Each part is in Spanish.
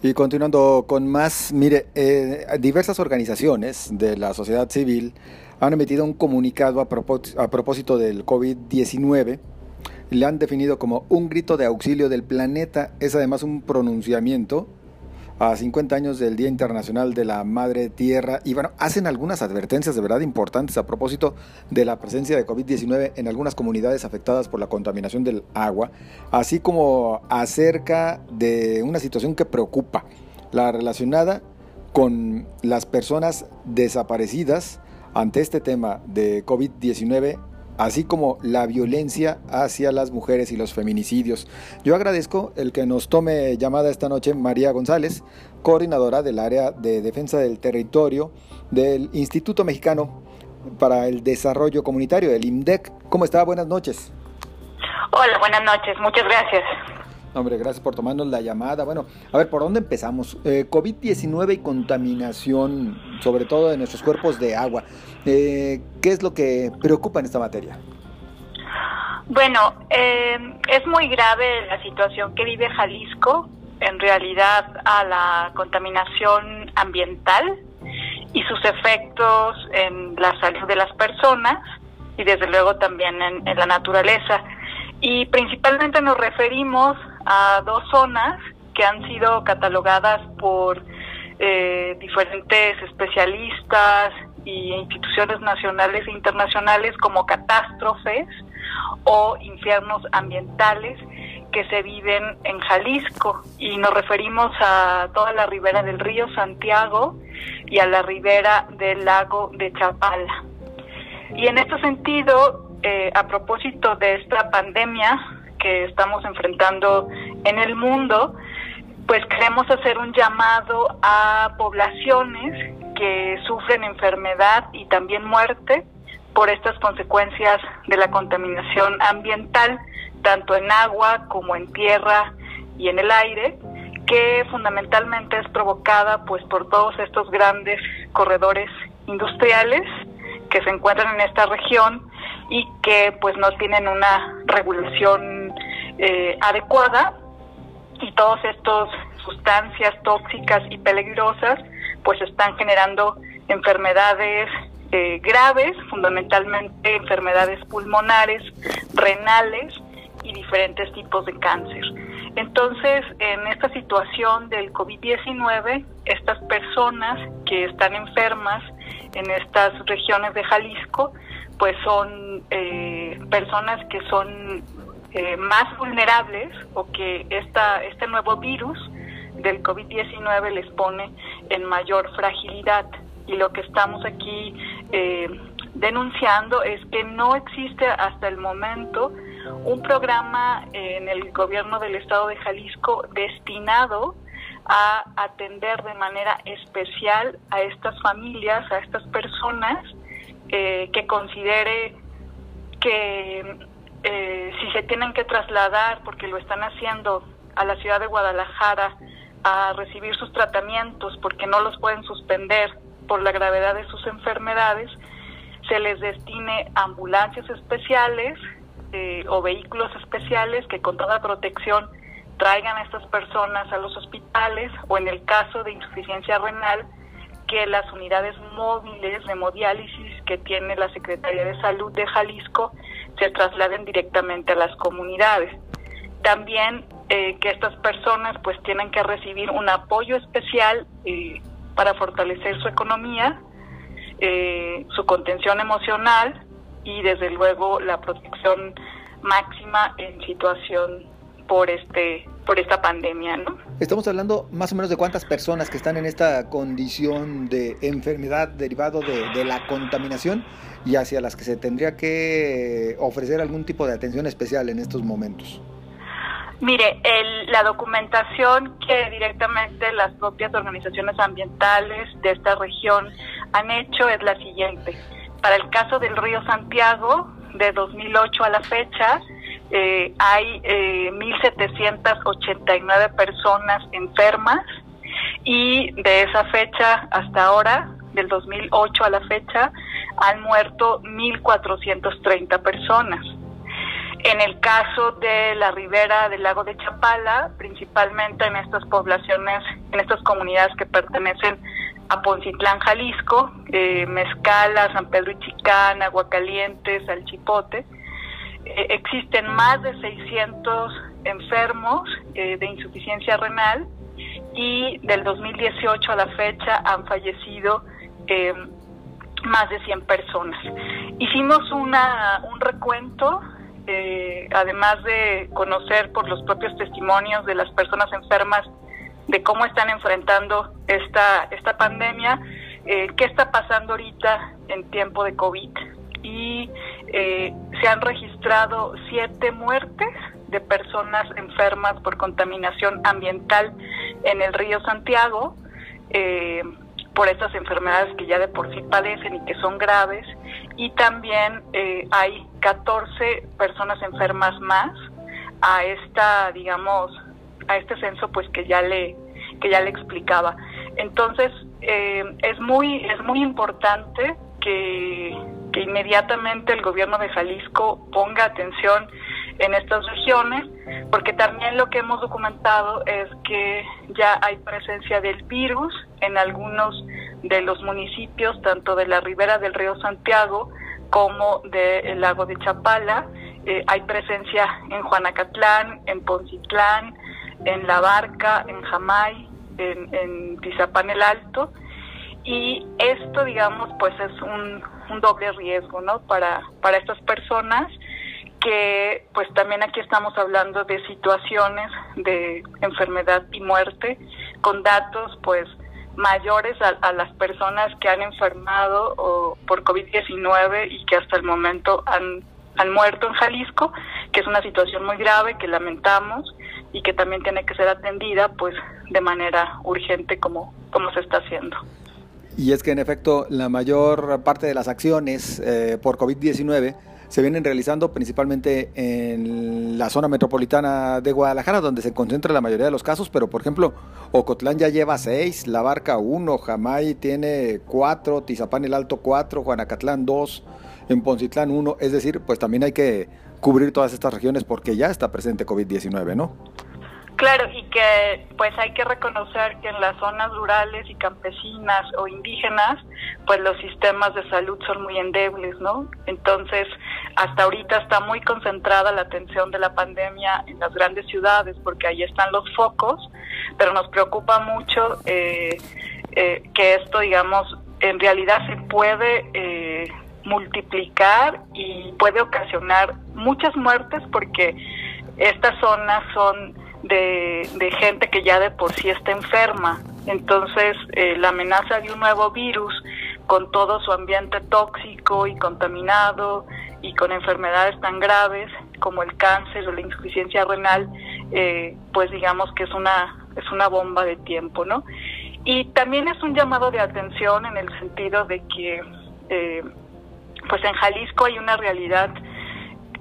Y continuando con más, mire, eh, diversas organizaciones de la sociedad civil han emitido un comunicado a, propósito del COVID-19. Le han definido como un grito de auxilio del planeta. Es además un pronunciamiento a 50 años del Día Internacional de la Madre Tierra. Y bueno, hacen algunas advertencias de verdad importantes a propósito de la presencia de COVID-19 en algunas comunidades afectadas por la contaminación del agua, así como acerca de una situación que preocupa, la relacionada con las personas desaparecidas ante este tema de COVID-19 así como la violencia hacia las mujeres y los feminicidios. Yo agradezco el que nos tome llamada esta noche María González, coordinadora del área de defensa del territorio del Instituto Mexicano para el Desarrollo Comunitario, el IMDEC. ¿Cómo está? Buenas noches. Hola, buenas noches. Muchas gracias. Hombre, gracias por tomarnos la llamada. Bueno, a ver, ¿por dónde empezamos? Eh, COVID-19 y contaminación, sobre todo de nuestros cuerpos de agua. Eh, ¿Qué es lo que preocupa en esta materia? Bueno, eh, es muy grave la situación que vive Jalisco en realidad a la contaminación ambiental y sus efectos en la salud de las personas y desde luego también en, la naturaleza. Y principalmente nos referimos a dos zonas que han sido catalogadas por eh, diferentes especialistas y instituciones nacionales e internacionales como catástrofes o infiernos ambientales que se viven en Jalisco y nos referimos a toda la ribera del río Santiago y a la ribera del lago de Chapala. Y en este sentido, eh, a propósito de esta pandemia que estamos enfrentando en el mundo, pues queremos hacer un llamado a poblaciones que sufren enfermedad y también muerte por estas consecuencias de la contaminación ambiental, tanto en agua como en tierra y en el aire, que fundamentalmente es provocada pues por todos estos grandes corredores industriales que se encuentran en esta región y que pues no tienen una regulación eh, adecuada y todas estas sustancias tóxicas y peligrosas pues están generando enfermedades eh, graves, fundamentalmente enfermedades pulmonares, renales y diferentes tipos de cáncer. Entonces, en esta situación del COVID-19, estas personas que están enfermas en estas regiones de Jalisco, pues son eh, personas que son eh, más vulnerables o que esta, este nuevo virus del COVID-19 les pone en mayor fragilidad. Y lo que estamos aquí eh, denunciando es que no existe hasta el momento un programa en el gobierno del estado de Jalisco destinado a atender de manera especial a estas familias, a estas personas eh, que considere que eh, si se tienen que trasladar, porque lo están haciendo a la ciudad de Guadalajara, a recibir sus tratamientos porque no los pueden suspender por la gravedad de sus enfermedades, se les destine ambulancias especiales eh, o vehículos especiales que con toda protección traigan a estas personas a los hospitales o en el caso de insuficiencia renal, que las unidades móviles de hemodiálisis que tiene la Secretaría de Salud de Jalisco se trasladen directamente a las comunidades. También eh, que estas personas pues tienen que recibir un apoyo especial eh, para fortalecer su economía, eh, su contención emocional y desde luego la protección máxima en situación por este por esta pandemia, ¿no? Estamos hablando más o menos de cuántas personas que están en esta condición de enfermedad derivado de, de la contaminación y hacia las que se tendría que ofrecer algún tipo de atención especial en estos momentos. Mire, la documentación que directamente las propias organizaciones ambientales de esta región han hecho es la siguiente. Para el caso del río Santiago, de 2008 a la fecha, eh, hay eh, 1.789 personas enfermas y de esa fecha hasta ahora, del 2008 a la fecha, han muerto 1.430 personas. En el caso de la ribera del lago de Chapala, principalmente en estas poblaciones, en estas comunidades que pertenecen a Poncitlán, Jalisco, eh, Mezcala, San Pedro y Chicán, Aguacalientes, Salchipote, eh, existen más de 600 enfermos eh, de insuficiencia renal y del 2018 a la fecha han fallecido eh, más de 100 personas. Hicimos una, un recuento, eh, además de conocer por los propios testimonios de las personas enfermas de cómo están enfrentando esta, esta pandemia, qué está pasando ahorita en tiempo de COVID. Y se han registrado siete muertes de personas enfermas por contaminación ambiental en el río Santiago. Eh, por estas enfermedades que ya de por sí padecen y que son graves. Y también eh, hay 14 personas enfermas más a esta, digamos, a este censo, pues que ya le que ya le explicaba. Entonces eh, es muy es muy importante que, inmediatamente el gobierno de Jalisco ponga atención en estas regiones, porque también lo que hemos documentado es que ya hay presencia del virus en algunos de los municipios, tanto de la ribera del río Santiago como del lago de Chapala. Eh, hay presencia en Juanacatlán, en Poncitlán, en La Barca, en Jamay, en, en Tizapán el Alto. Y esto, digamos, pues es un, un doble riesgo, ¿no? Para, para estas personas que pues también aquí estamos hablando de situaciones de enfermedad y muerte con datos pues mayores a, las personas que han enfermado o, por COVID-19 y que hasta el momento han, han muerto en Jalisco, que es una situación muy grave que lamentamos y que también tiene que ser atendida pues de manera urgente como, como se está haciendo. Y es que en efecto la mayor parte de las acciones eh, por COVID-19 se vienen realizando principalmente en la zona metropolitana de Guadalajara, donde se concentra la mayoría de los casos, pero por ejemplo, Ocotlán ya lleva seis, La Barca uno, Jamay tiene cuatro, Tizapán el Alto cuatro, Juanacatlán dos, en Poncitlán uno, es decir, pues también hay que cubrir todas estas regiones porque ya está presente COVID-19, ¿no? Claro, y que pues hay que reconocer que en las zonas rurales y campesinas o indígenas, pues los sistemas de salud son muy endebles, ¿no? Entonces, hasta ahorita está muy concentrada la atención de la pandemia en las grandes ciudades, porque ahí están los focos, pero nos preocupa mucho eh, eh, que esto, digamos, en realidad se puede eh, multiplicar y puede ocasionar muchas muertes porque estas zonas son de, gente que ya de por sí está enferma. Entonces, eh, la amenaza de un nuevo virus con todo su ambiente tóxico y contaminado y con enfermedades tan graves como el cáncer o la insuficiencia renal, eh, pues digamos que es una, es una bomba de tiempo, ¿no? Y también es un llamado de atención en el sentido de que, eh, pues en Jalisco hay una realidad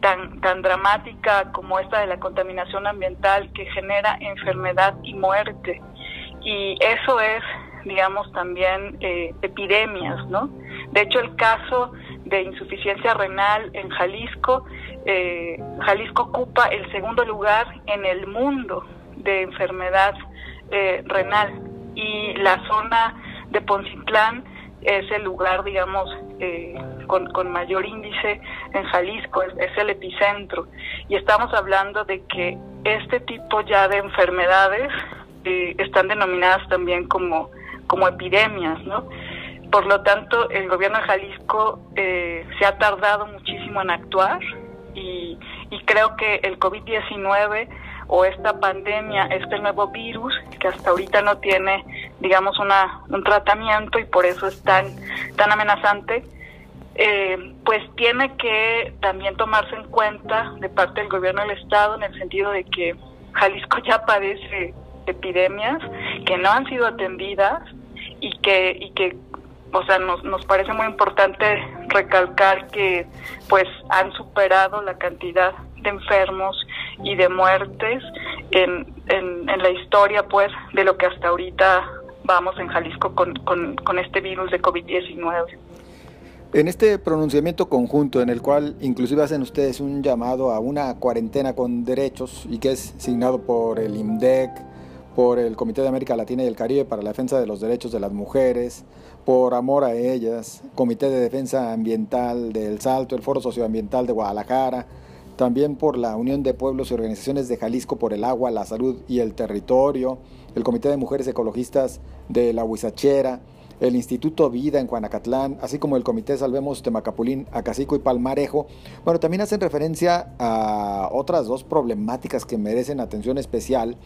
tan, tan dramática como esta de la contaminación ambiental que genera enfermedad y muerte. Y eso es, digamos, también eh, epidemias, ¿no? De hecho, el caso de insuficiencia renal en Jalisco, eh, Jalisco ocupa el segundo lugar en el mundo de enfermedad eh, renal y la zona de Poncitlán es el lugar, digamos, eh, con, mayor índice en Jalisco, es, el epicentro. Y estamos hablando de que este tipo ya de enfermedades eh, están denominadas también como, como epidemias, ¿no? Por lo tanto, el gobierno de Jalisco eh, se ha tardado muchísimo en actuar y, y creo que el COVID-19 o esta pandemia, este nuevo virus que hasta ahorita no tiene, digamos, una, un tratamiento y por eso es tan, tan amenazante, eh, pues tiene que también tomarse en cuenta de parte del gobierno del Estado en el sentido de que Jalisco ya padece epidemias que no han sido atendidas y que, y que o sea, nos, nos parece muy importante recalcar que pues han superado la cantidad de enfermos y de muertes en, en, la historia pues de lo que hasta ahorita vamos en Jalisco con, con, este virus de COVID-19. En este pronunciamiento conjunto en el cual inclusive hacen ustedes un llamado a una cuarentena con derechos y que es signado por el IMDEC, por el Comité de América Latina y el Caribe para la Defensa de los Derechos de las Mujeres, por Amor a Ellas, Comité de Defensa Ambiental del Salto, el Foro Socioambiental de Guadalajara, también por la Unión de Pueblos y Organizaciones de Jalisco por el Agua, la Salud y el Territorio, el Comité de Mujeres Ecologistas de la Huizachera, el Instituto Vida en Juanacatlán, así como el Comité Salvemos Temacapulín, Acacico y Palmarejo. Bueno, también hacen referencia a otras dos problemáticas que merecen atención especial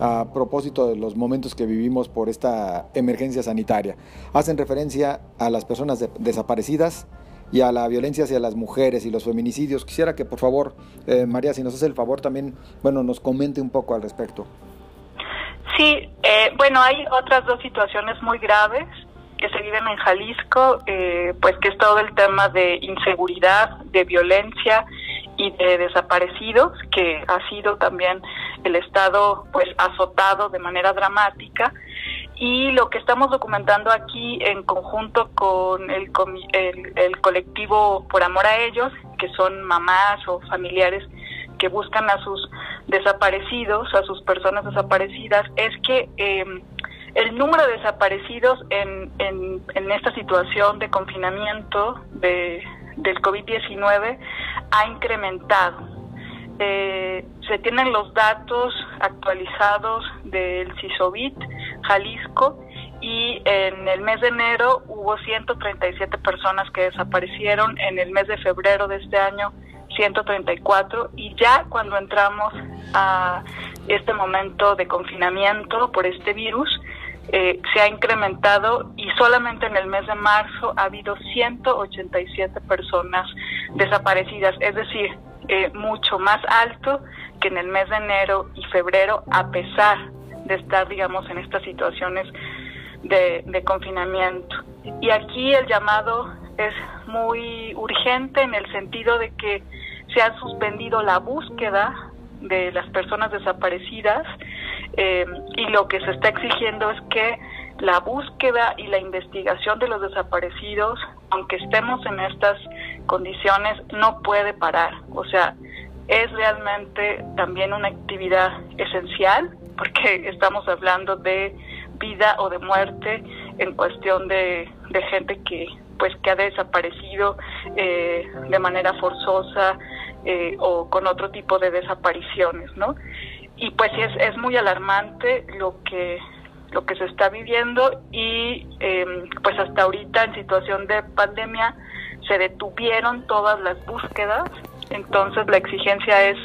a propósito de los momentos que vivimos por esta emergencia sanitaria. Hacen referencia a las personas desaparecidas y a la violencia hacia las mujeres y los feminicidios. Quisiera que por favor, eh, María, si nos hace el favor también, bueno, nos comente un poco al respecto. Sí, eh, bueno, hay otras dos situaciones muy graves que se viven en Jalisco, eh, pues que es todo el tema de inseguridad, de violencia y de desaparecidos, que ha sido también el Estado pues azotado de manera dramática. Y lo que estamos documentando aquí en conjunto con el, el, colectivo Por Amor a Ellos, que son mamás o familiares que buscan a sus desaparecidos, a sus personas desaparecidas, es que em, el número de desaparecidos en, en, en esta situación de confinamiento de, del COVID-19 ha incrementado. Eh, se tienen los datos actualizados del CISOBIT Jalisco y en el mes de enero hubo 137 personas que desaparecieron, en el mes de febrero de este año 134 y ya cuando entramos a este momento de confinamiento por este virus eh, se ha incrementado y solamente en el mes de marzo ha habido 187 personas desaparecidas, es decir, eh, mucho más alto que en el mes de enero y febrero, a pesar de estar, digamos, en estas situaciones de, de confinamiento. Y aquí el llamado es muy urgente en el sentido de que se ha suspendido la búsqueda de las personas desaparecidas eh, y lo que se está exigiendo es que la búsqueda y la investigación de los desaparecidos, aunque estemos en estas condiciones, no puede parar. O sea, es realmente también una actividad esencial porque estamos hablando de vida o de muerte en cuestión de, gente que pues que ha desaparecido eh, de manera forzosa eh, o con otro tipo de desapariciones, ¿no? Y pues es, es muy alarmante lo que lo que se está viviendo y em, pues hasta ahorita en situación de pandemia se detuvieron todas las búsquedas, entonces la exigencia es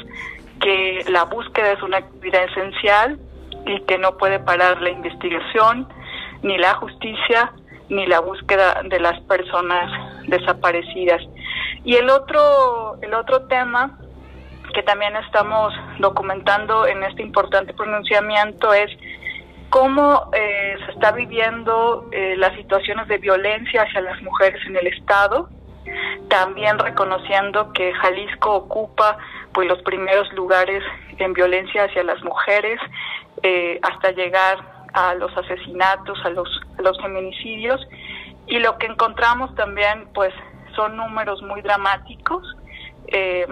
que la búsqueda es una actividad esencial y que no puede parar la investigación, ni la justicia, ni la búsqueda de las personas desaparecidas. Y el otro, el otro tema que también estamos documentando en este importante pronunciamiento es cómo eh, se está viviendo eh, las situaciones de violencia hacia las mujeres en el Estado, también reconociendo que Jalisco ocupa pues los primeros lugares en violencia hacia las mujeres, eh, hasta llegar a los asesinatos, a los, a los feminicidios, y lo que encontramos también pues son números muy dramáticos. Eh,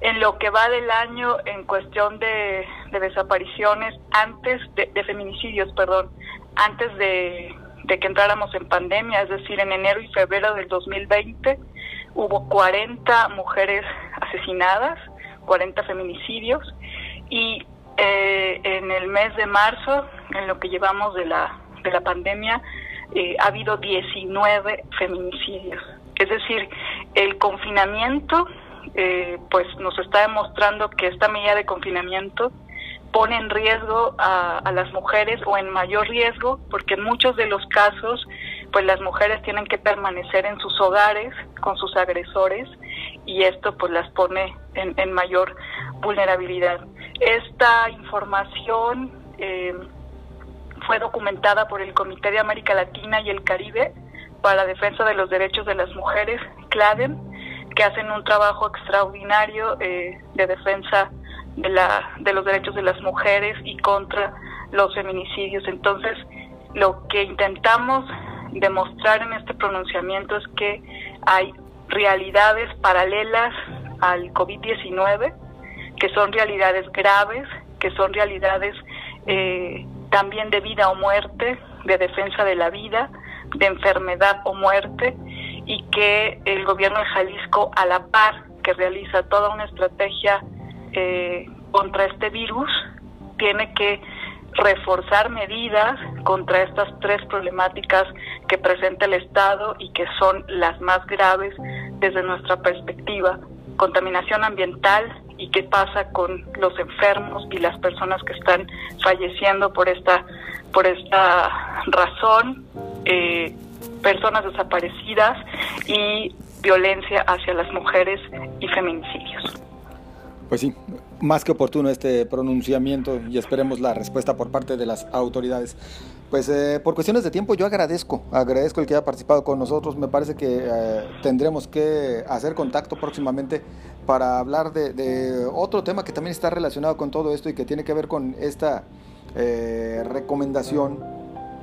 en lo que va del año en cuestión de, desapariciones antes de, feminicidios, perdón, antes de, que entráramos en pandemia, es decir, en enero y febrero del 2020 hubo 40 mujeres asesinadas, 40 feminicidios y eh, en el mes de marzo, en lo que llevamos de la, de la pandemia, eh, ha habido 19 feminicidios. Es decir, el confinamiento eh, pues nos está demostrando que esta medida de confinamiento pone en riesgo a, a, las mujeres o en mayor riesgo porque en muchos de los casos pues las mujeres tienen que permanecer en sus hogares con sus agresores y esto pues las pone en, en mayor vulnerabilidad. Esta información eh, fue documentada por el Comité de América Latina y el Caribe para la Defensa de los Derechos de las Mujeres, CLADEN, que hacen un trabajo extraordinario eh, de defensa de, la, de los derechos de las mujeres y contra los feminicidios. Entonces, lo que intentamos demostrar en este pronunciamiento es que hay realidades paralelas al COVID-19, que son realidades graves, que son realidades eh, también de vida o muerte, de defensa de la vida, de enfermedad o muerte, y que el gobierno de Jalisco, a la par que realiza toda una estrategia eh, contra este virus, tiene que reforzar medidas contra estas tres problemáticas que presenta el Estado y que son las más graves desde nuestra perspectiva. Contaminación ambiental y qué pasa con los enfermos y las personas que están falleciendo por esta, por esta razón, eh, personas desaparecidas y violencia hacia las mujeres y feminicidios. Pues sí, más que oportuno este pronunciamiento y esperemos la respuesta por parte de las autoridades. Pues eh, por cuestiones de tiempo yo agradezco, agradezco el que haya participado con nosotros. Me parece que eh, tendremos que hacer contacto próximamente para hablar de, otro tema que también está relacionado con todo esto y que tiene que ver con esta eh, recomendación,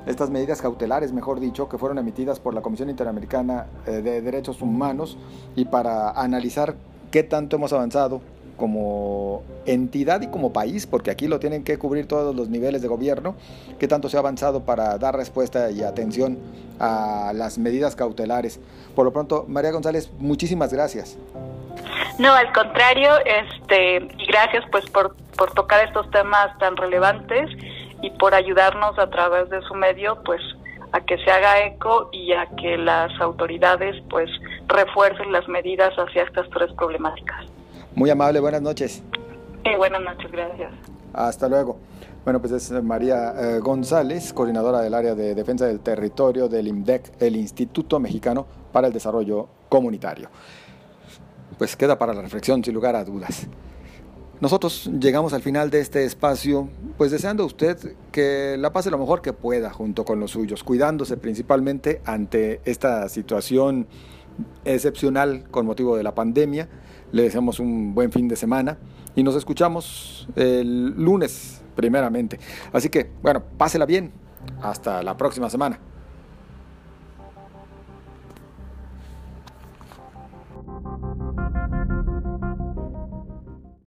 estas medidas cautelares, mejor dicho, que fueron emitidas por la Comisión Interamericana de Derechos Humanos y para analizar qué tanto hemos avanzado como entidad y como país, porque aquí lo tienen que cubrir todos los niveles de gobierno, qué tanto se ha avanzado para dar respuesta y atención a las medidas cautelares. Por lo pronto, María González, muchísimas gracias. No, al contrario, este, y gracias pues por, por tocar estos temas tan relevantes y por ayudarnos a través de su medio, pues a que se haga eco y a que las autoridades pues refuercen las medidas hacia estas tres problemáticas. Muy amable, buenas noches. buenas noches, gracias. Hasta luego. Bueno, pues es María eh, González, coordinadora del área de defensa del territorio del IMDEC, el Instituto Mexicano para el Desarrollo Comunitario. Pues queda para la reflexión, sin lugar a dudas. Nosotros llegamos al final de este espacio, pues deseando a usted que la pase lo mejor que pueda junto con los suyos, cuidándose principalmente ante esta situación excepcional con motivo de la pandemia le deseamos un buen fin de semana y nos escuchamos el lunes primeramente. Así que, bueno, pásela bien. Hasta la próxima semana.